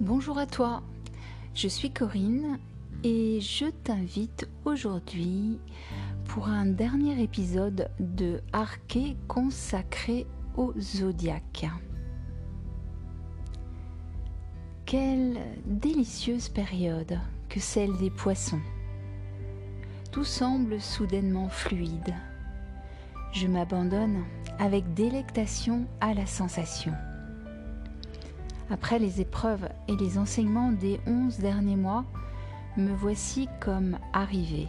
Bonjour à toi, je suis Corinne et je t'invite aujourd'hui pour un dernier épisode de Arché consacré au zodiaque. Quelle délicieuse période que celle des poissons. Tout semble soudainement fluide. Je m'abandonne avec délectation à la sensation. Après les épreuves et les enseignements des onze derniers mois, me voici comme arrivé.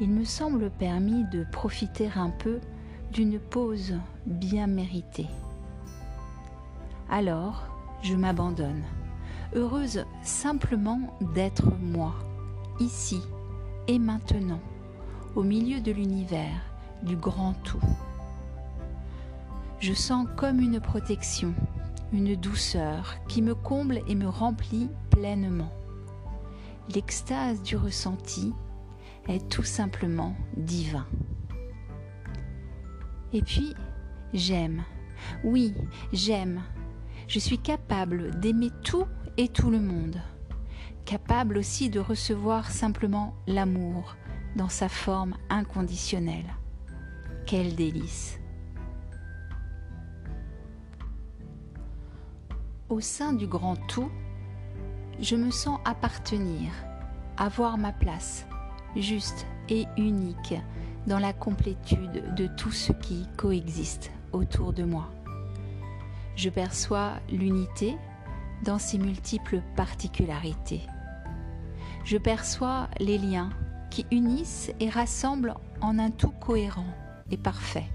Il me semble permis de profiter un peu d'une pause bien méritée. Alors, je m'abandonne, heureuse simplement d'être moi, ici et maintenant, au milieu de l'univers, du grand tout. Je sens comme une protection, une douceur qui me comble et me remplit pleinement. L'extase du ressenti est tout simplement divin. Et puis, j'aime. Oui, j'aime. Je suis capable d'aimer tout et tout le monde. Capable aussi de recevoir simplement l'amour dans sa forme inconditionnelle. Quel délice. Au sein du grand tout, je me sens appartenir, avoir ma place, juste et unique dans la complétude de tout ce qui coexiste autour de moi. Je perçois l'unité dans ses multiples particularités. Je perçois les liens unissent et rassemblent en un tout cohérent et parfait.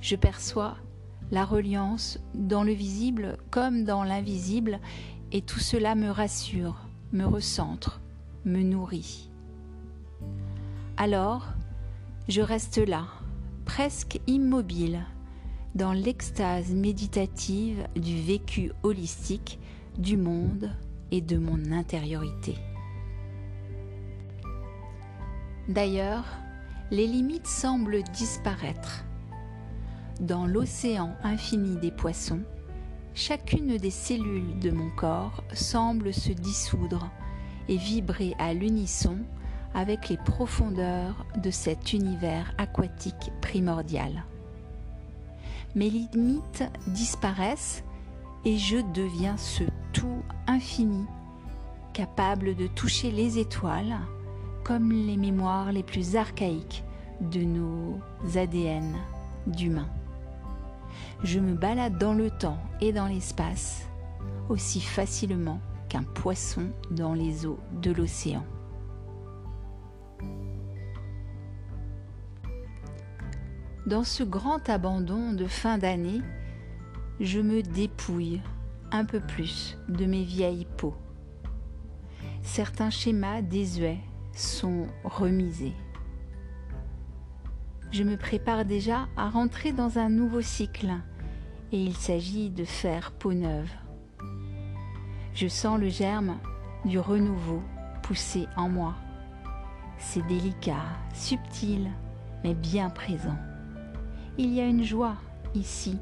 Je perçois la reliance dans le visible comme dans l'invisible et tout cela me rassure, me recentre, me nourrit. Alors, je reste là, presque immobile, dans l'extase méditative du vécu holistique du monde et de mon intériorité. D'ailleurs, les limites semblent disparaître. Dans l'océan infini des poissons, chacune des cellules de mon corps semble se dissoudre et vibrer à l'unisson avec les profondeurs de cet univers aquatique primordial. Mes limites disparaissent et je deviens ce tout infini, capable de toucher les étoiles comme les mémoires les plus archaïques de nos ADN d'humains. Je me balade dans le temps et dans l'espace aussi facilement qu'un poisson dans les eaux de l'océan. Dans ce grand abandon de fin d'année, je me dépouille un peu plus de mes vieilles peaux. Certains schémas désuets sont remisés. Je me prépare déjà à rentrer dans un nouveau cycle et il s'agit de faire peau neuve. Je sens le germe du renouveau pousser en moi. C'est délicat, subtil, mais bien présent. Il y a une joie ici,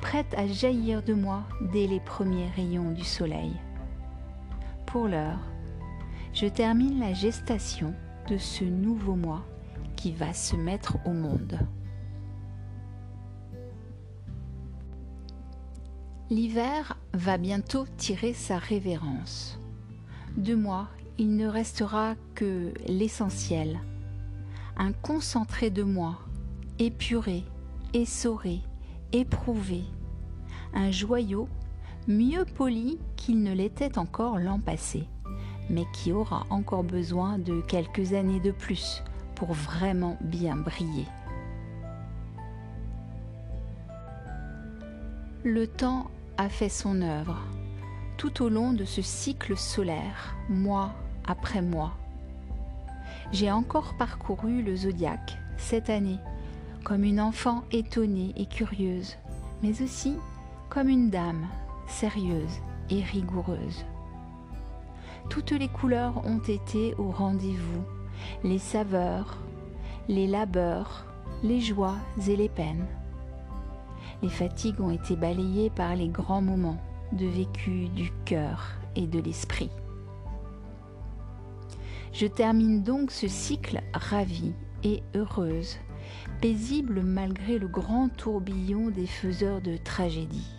prête à jaillir de moi dès les premiers rayons du soleil. Pour l'heure, je termine la gestation de ce nouveau moi qui va se mettre au monde. L'hiver va bientôt tirer sa révérence. De moi, il ne restera que l'essentiel, un concentré de moi, épuré, essoré, éprouvé, un joyau mieux poli qu'il ne l'était encore l'an passé, mais qui aura encore besoin de quelques années de plus pour vraiment bien briller. Le temps a fait son œuvre tout au long de ce cycle solaire, mois après mois. J'ai encore parcouru le zodiaque cette année comme une enfant étonnée et curieuse, mais aussi comme une dame sérieuse et rigoureuse. Toutes les couleurs ont été au rendez-vous, les saveurs, les labeurs, les joies et les peines. Les fatigues ont été balayées par les grands moments de vécu du cœur et de l'esprit. Je termine donc ce cycle ravie et heureuse, paisible malgré le grand tourbillon des faiseurs de tragédie.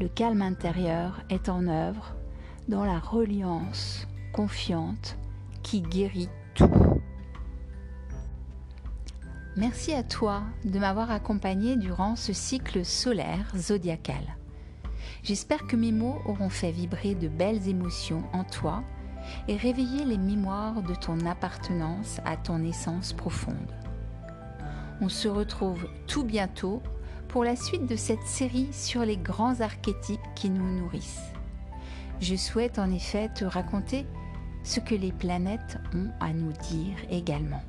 Le calme intérieur est en œuvre dans la reliance confiante qui guérit tout. Merci à toi de m'avoir accompagné durant ce cycle solaire zodiacal. J'espère que mes mots auront fait vibrer de belles émotions en toi et réveiller les mémoires de ton appartenance à ton essence profonde. On se retrouve tout bientôt pour la suite de cette série sur les grands archétypes qui nous nourrissent. Je souhaite en effet te raconter ce que les planètes ont à nous dire également.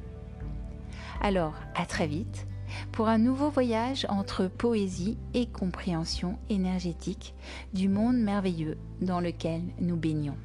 Alors, à très vite pour un nouveau voyage entre poésie et compréhension énergétique du monde merveilleux dans lequel nous baignons.